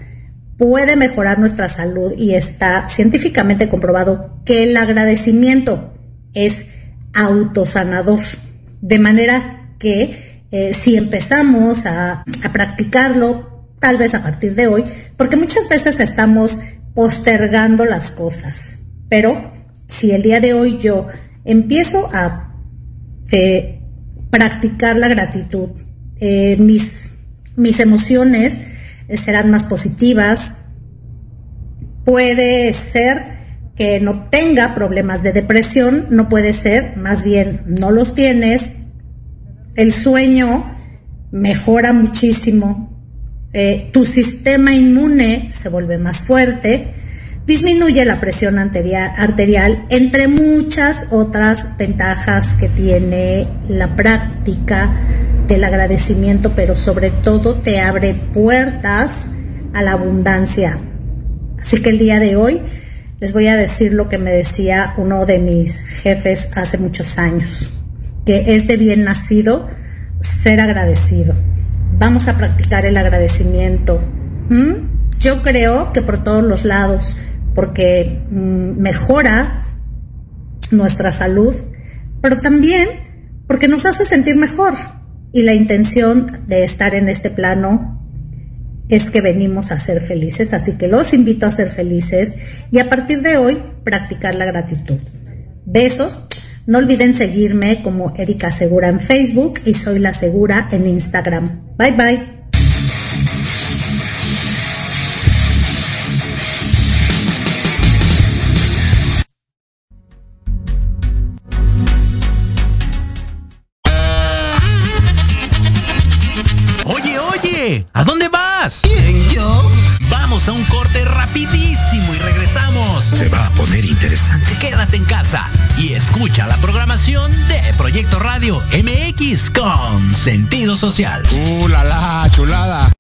[SPEAKER 8] puede mejorar nuestra salud y está científicamente comprobado que el agradecimiento es autosanador. De manera que eh, si empezamos a practicarlo, tal vez a partir de hoy, porque muchas veces estamos postergando las cosas, pero si el día de hoy yo empiezo a eh, practicar la gratitud, eh, mis, mis emociones eh, serán más positivas. Puede ser que no tenga problemas de depresión, no puede ser, más bien no los tienes. El sueño mejora muchísimo. Eh, tu sistema inmune se vuelve más fuerte. disminuye la presión arterial, entre muchas otras ventajas que tiene la práctica del agradecimiento, pero sobre todo te abre puertas a la abundancia. Así que el día de hoy les voy a decir lo que me decía uno de mis jefes hace muchos años, que es de bien nacido ser agradecido. Vamos a practicar el agradecimiento. Yo creo que por todos los lados, porque mm, mejora nuestra salud, pero también porque nos hace sentir mejor. Y la intención de estar en este plano es que venimos a ser felices, así que los invito a ser felices y a partir de hoy practicar la gratitud. Besos. No olviden seguirme como Erika Segura en Facebook y Soy la Segura en Instagram. Bye bye.
[SPEAKER 9] Sentido social.
[SPEAKER 10] ¡Uh, la, la chulada!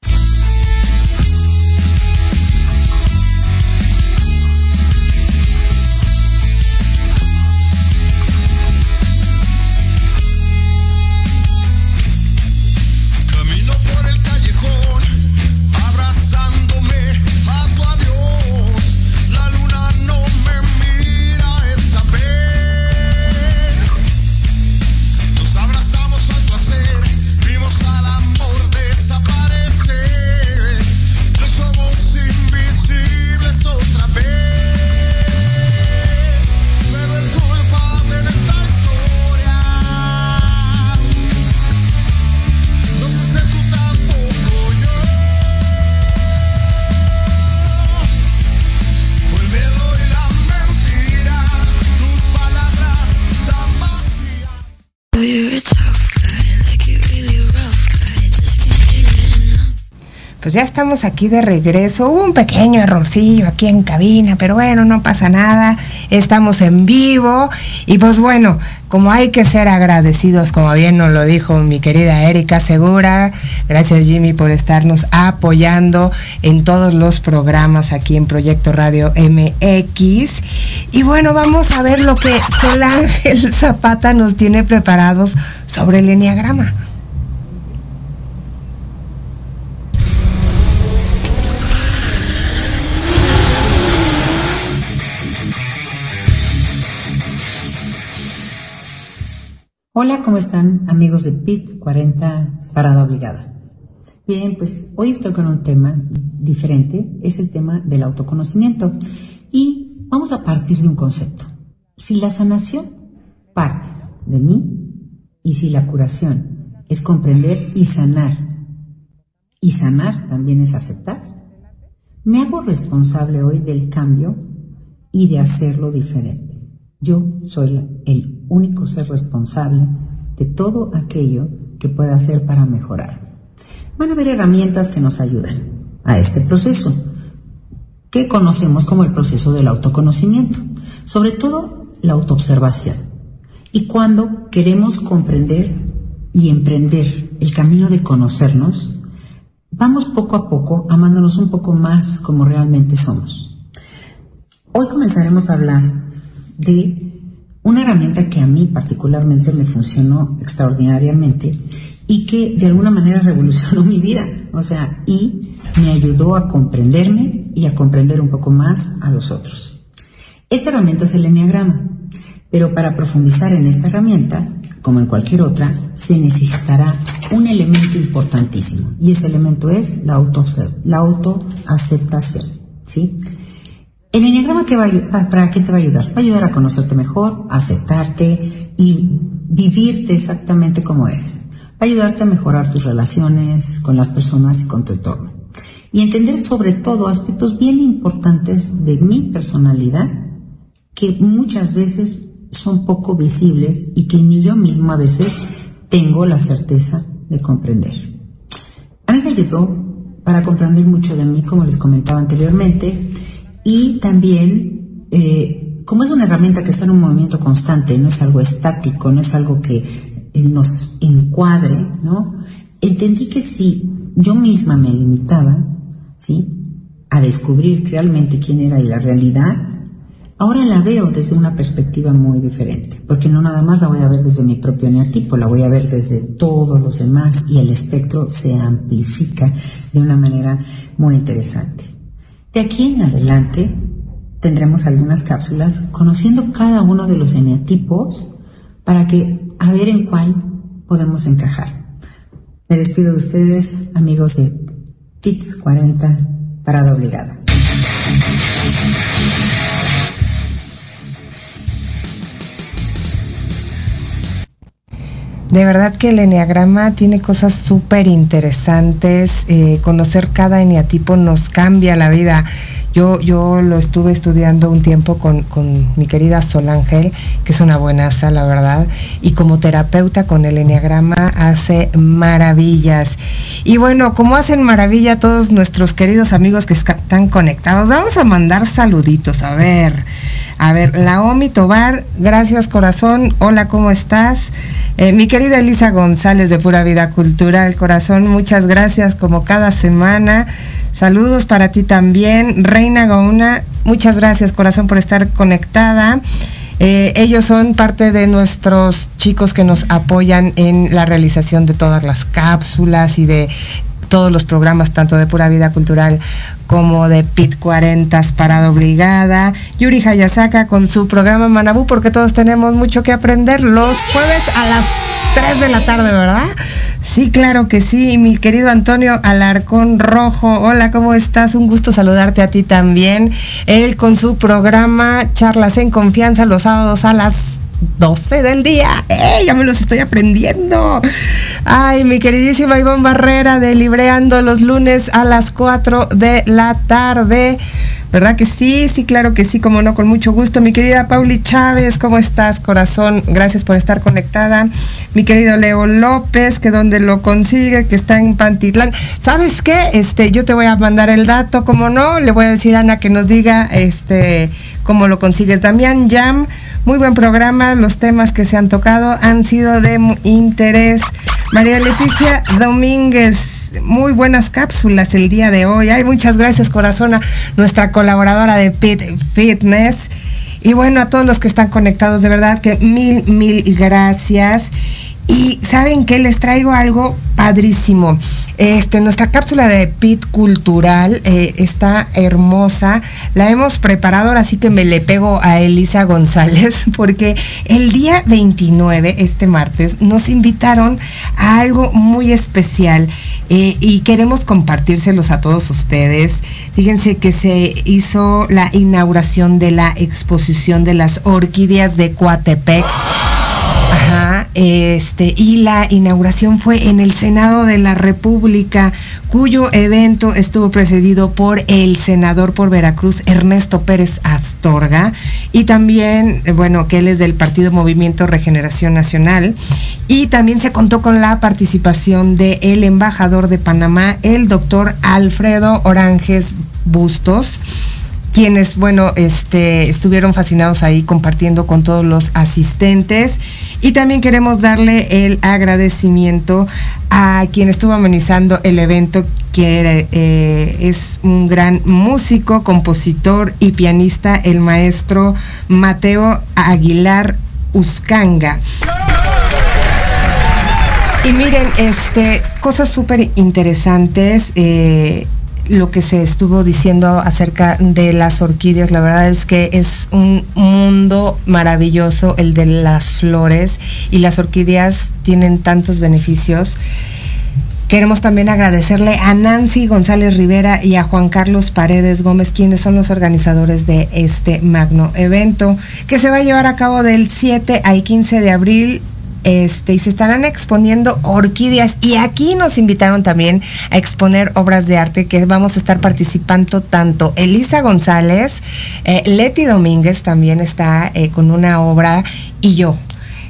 [SPEAKER 1] Pues ya estamos aquí de regreso. Hubo un pequeño errorcillo aquí en cabina, pero bueno, no pasa nada. Estamos en vivo y pues bueno, como hay que ser agradecidos, como bien nos lo dijo mi querida Erika Segura. Gracias Jimmy por estarnos apoyando en todos los programas aquí en Proyecto Radio MX. Y bueno, vamos a ver lo que Sol Ángel Zapata nos tiene preparados sobre el enneagrama.
[SPEAKER 11] Hola, ¿cómo están amigos de PIT 40 Parada Obligada? Bien, pues hoy estoy con un tema diferente, es el tema del autoconocimiento y vamos a partir de un concepto. Si la sanación parte de mí y si la curación es comprender y sanar, y sanar también es aceptar, me hago responsable hoy del cambio y de hacerlo diferente. Yo soy el único ser responsable de todo aquello que pueda hacer para mejorar. Van a haber herramientas que nos ayudan a este proceso, que conocemos como el proceso del autoconocimiento, sobre todo la autoobservación. Y cuando queremos comprender y emprender el camino de conocernos, vamos poco a poco amándonos un poco más como realmente somos. Hoy comenzaremos a hablar de una herramienta que a mí particularmente me funcionó extraordinariamente y que de alguna manera revolucionó *laughs* mi vida, o sea, y me ayudó a comprenderme y a comprender un poco más a los otros. Esta herramienta es el enneagrama, pero para profundizar en esta herramienta, como en cualquier otra, se necesitará un elemento importantísimo y ese elemento es la, auto, la autoaceptación, ¿sí? El enneagrama que va a, para qué te va a ayudar? Va a ayudar a conocerte mejor, a aceptarte y vivirte exactamente como eres. Va a ayudarte a mejorar tus relaciones con las personas y con tu entorno. Y entender sobre todo aspectos bien importantes de mi personalidad que muchas veces son poco visibles y que ni yo mismo a veces tengo la certeza de comprender. A mí me ayudó para comprender mucho de mí, como les comentaba anteriormente, Y también, eh, como es una herramienta que está en un movimiento constante, no es algo estático, no es algo que eh, nos encuadre, ¿no? Entendí que si yo misma me limitaba, ¿sí? A descubrir realmente quién era y la realidad, ahora la veo desde una perspectiva muy diferente, porque no nada más la voy a ver desde mi propio neotipo, la voy a ver desde todos los demás y el espectro se amplifica de una manera muy interesante. De aquí en adelante tendremos algunas cápsulas conociendo cada uno de los eneatipos para que a ver en cuál podemos encajar. Me despido de ustedes, amigos de TITS 40, parada obligada.
[SPEAKER 1] De verdad que el eneagrama tiene cosas súper interesantes. Eh, conocer cada eneatipo nos cambia la vida. Yo, yo lo estuve estudiando un tiempo con, con mi querida Sol Ángel, que es una buenaza, la verdad, y como terapeuta con el Enneagrama hace maravillas. Y bueno, como hacen maravilla todos nuestros queridos amigos que están conectados, vamos a mandar saluditos, a ver. A ver, Laomi Tobar, gracias corazón, hola, ¿cómo estás? Eh, mi querida Elisa González de Pura Vida Cultural, corazón, muchas gracias como cada semana. Saludos para ti también. Reina Gauna, muchas gracias corazón por estar conectada. Eh, ellos son parte de nuestros chicos que nos apoyan en la realización de todas las cápsulas y de todos los programas, tanto de Pura Vida Cultural como de PIT 40 Parada Obligada. Yuri Hayasaka con su programa Manabú, porque todos tenemos mucho que aprender los jueves a las 3 de la tarde, ¿verdad? Sí, claro que sí, mi querido Antonio Alarcón Rojo. Hola, ¿cómo estás? Un gusto saludarte a ti también. Él con su programa Charlas en Confianza los sábados a las 12 del día. ¡Eh! Ya me los estoy aprendiendo. Ay, mi queridísima Ivonne Barrera de Libreando los lunes a las 4 de la tarde. ¿Verdad que sí? Sí, claro que sí, como no, con mucho gusto. Mi querida Pauli Chávez, ¿cómo estás, corazón? Gracias por estar conectada. Mi querido Leo López, que donde lo consigue, que está en Pantitlán. ¿Sabes qué? Este, yo te voy a mandar el dato, como no, le voy a decir a Ana que nos diga este cómo lo consigues. Damián Jam, muy buen programa, los temas que se han tocado han sido de interés. María Leticia Domínguez, muy buenas cápsulas el día de hoy. Ay, muchas gracias, corazona, nuestra colaboradora de Pit Fitness. Y bueno, a todos los que están conectados, de verdad que mil, mil gracias. Y saben que les traigo algo padrísimo. Este, nuestra cápsula de PIT cultural eh, está hermosa. La hemos preparado, ahora sí que me le pego a Elisa González, *laughs* porque el día 29, este martes, nos invitaron a algo muy especial eh, y queremos compartírselos a todos ustedes. Fíjense que se hizo la inauguración de la exposición de las orquídeas de Coatepec. Ajá, este, y la inauguración fue en el Senado de la República, cuyo evento estuvo precedido por el senador por Veracruz, Ernesto Pérez Astorga, y también, eh, bueno, que él es del Partido Movimiento Regeneración Nacional, y también se contó con la participación del el embajador de Panamá, el doctor Alfredo Oranges Bustos quienes, bueno, este, estuvieron fascinados ahí compartiendo con todos los asistentes. Y también queremos darle el agradecimiento a quien estuvo amenizando el evento, que eh, es un gran músico, compositor y pianista, el maestro Mateo Aguilar Uscanga. Y miren, este, cosas súper interesantes. Eh, lo que se estuvo diciendo acerca de las orquídeas. La verdad es que es un mundo maravilloso el de las flores y las orquídeas tienen tantos beneficios. Queremos también agradecerle a Nancy González Rivera y a Juan Carlos Paredes Gómez, quienes son los organizadores de este magno evento, que se va a llevar a cabo del 7 al 15 de abril este, y se estarán exponiendo orquídeas. Y aquí nos invitaron también a exponer obras de arte que vamos a estar participando tanto Elisa González, eh, Leti Domínguez también está eh, con una obra y yo.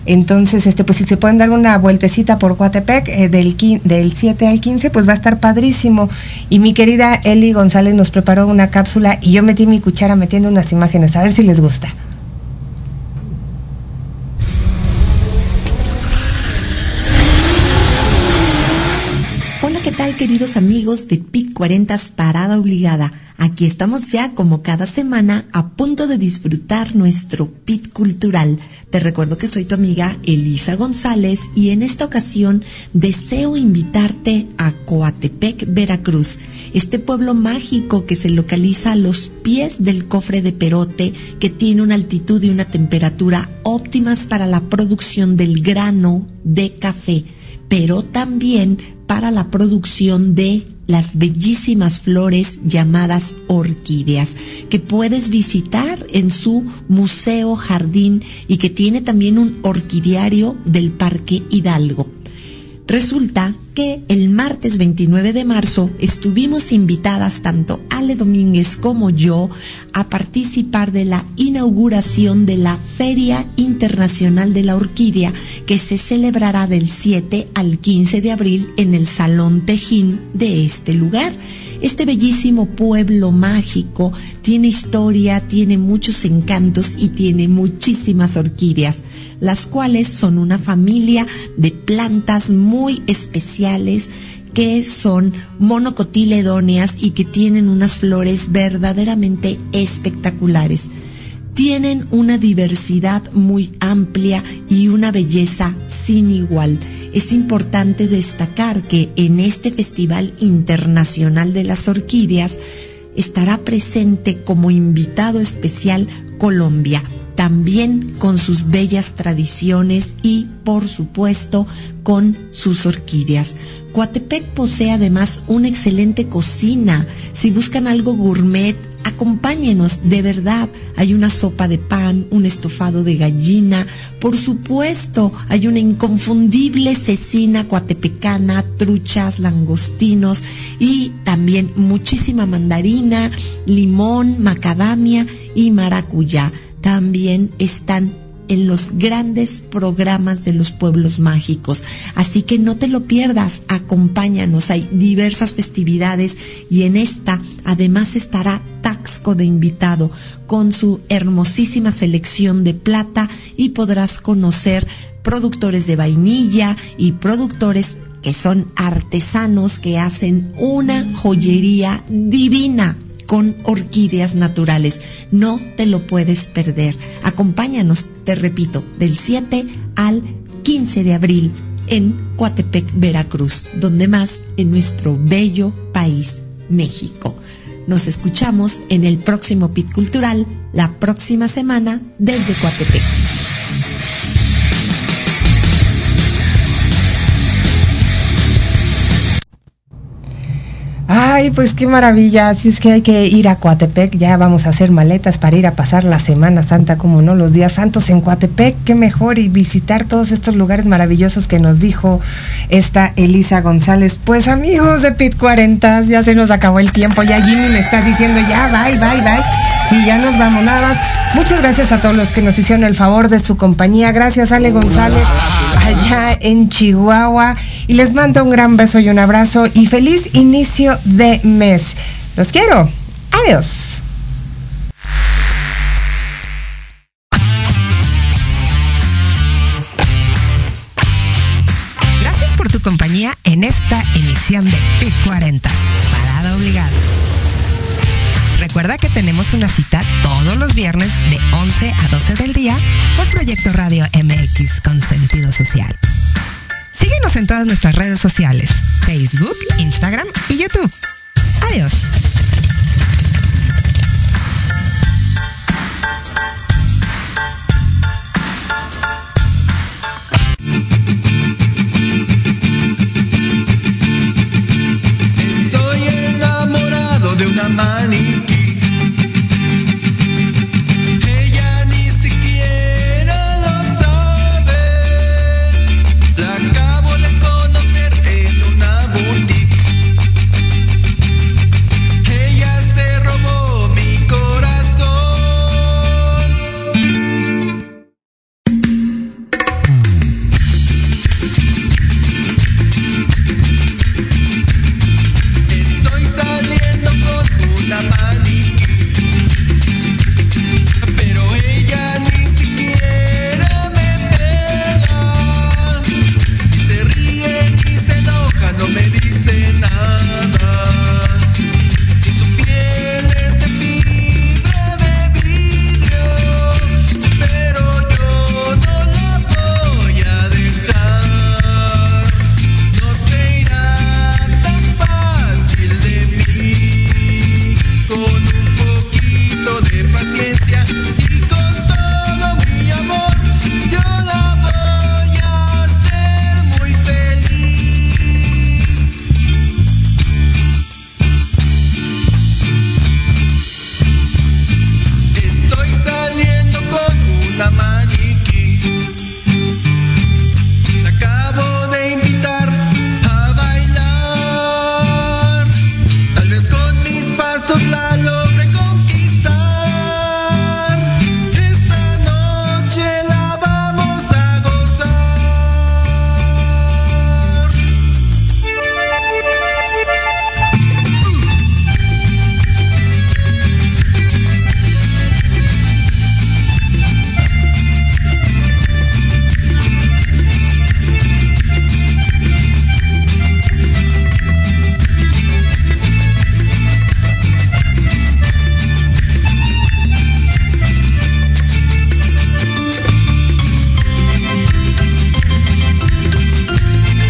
[SPEAKER 1] Entonces, este, pues si se pueden dar una vueltecita por Coatepec eh, del, del 7 al 15, pues va a estar padrísimo. Y mi querida Eli González nos preparó una cápsula y yo metí mi cuchara metiendo unas imágenes, a ver si les gusta.
[SPEAKER 12] Queridos amigos de PIC 40 Parada Obligada? Aquí estamos ya como cada semana a punto de disfrutar nuestro PIT cultural. Te recuerdo que soy tu amiga Elisa González y en esta ocasión deseo invitarte a Coatepec, Veracruz, este pueblo mágico que se localiza a los pies del cofre de Perote que tiene una altitud y una temperatura óptimas para la producción del grano de café pero también para la producción de las bellísimas flores llamadas orquídeas, que puedes visitar en su museo jardín y que tiene también un orquidiario del Parque Hidalgo. Resulta que el martes 29 de marzo estuvimos invitadas tanto Ale Domínguez como yo a participar de la inauguración de la Feria Internacional de la Orquídea que se celebrará del 7 al 15 de abril en el Salón Tejín de este lugar. Este bellísimo pueblo mágico tiene historia, tiene muchos encantos y tiene muchísimas orquídeas, las cuales son una familia de plantas muy especiales que son monocotiledóneas y que tienen unas flores verdaderamente espectaculares tienen una diversidad muy amplia y una belleza sin igual. Es importante destacar que en este Festival Internacional de las Orquídeas estará presente como invitado especial Colombia, también con sus bellas tradiciones y, por supuesto, con sus orquídeas. Coatepec posee además una excelente cocina. Si buscan algo gourmet, acompáñenos, de verdad. Hay una sopa de pan, un estofado de gallina, por supuesto, hay una inconfundible cecina coatepecana, truchas, langostinos y también muchísima mandarina, limón, macadamia y maracuyá. También están en los grandes programas de los pueblos mágicos. Así que no te lo pierdas, acompáñanos, hay diversas festividades y en esta además estará Taxco de invitado con su hermosísima selección de plata y podrás conocer productores de vainilla y productores que son artesanos que hacen una joyería divina con orquídeas naturales. No te lo puedes perder. Acompáñanos, te repito, del 7 al 15 de abril en Coatepec, Veracruz, donde más en nuestro bello país, México. Nos escuchamos en el próximo PIT Cultural la próxima semana desde Coatepec.
[SPEAKER 1] Ay, pues qué maravilla. Así es que hay que ir a Coatepec. Ya vamos a hacer maletas para ir a pasar la Semana Santa, como no, los días santos en Coatepec. Qué mejor y visitar todos estos lugares maravillosos que nos dijo esta Elisa González. Pues amigos de Pit 40, ya se nos acabó el tiempo. Ya Jimmy me está diciendo ya, bye, bye, bye. Y ya nos vamos nada. Muchas gracias a todos los que nos hicieron el favor de su compañía. Gracias, Ale González, allá en Chihuahua. Y les mando un gran beso y un abrazo y feliz inicio de mes. Los quiero. Adiós. Gracias por tu compañía en esta emisión de PIT 40. Parada obligada. Recuerda que tenemos una cita todos los viernes de 11 a 12 del día por Proyecto Radio MX con sentido social. Síguenos en todas nuestras redes sociales, Facebook, Instagram y YouTube. Adiós.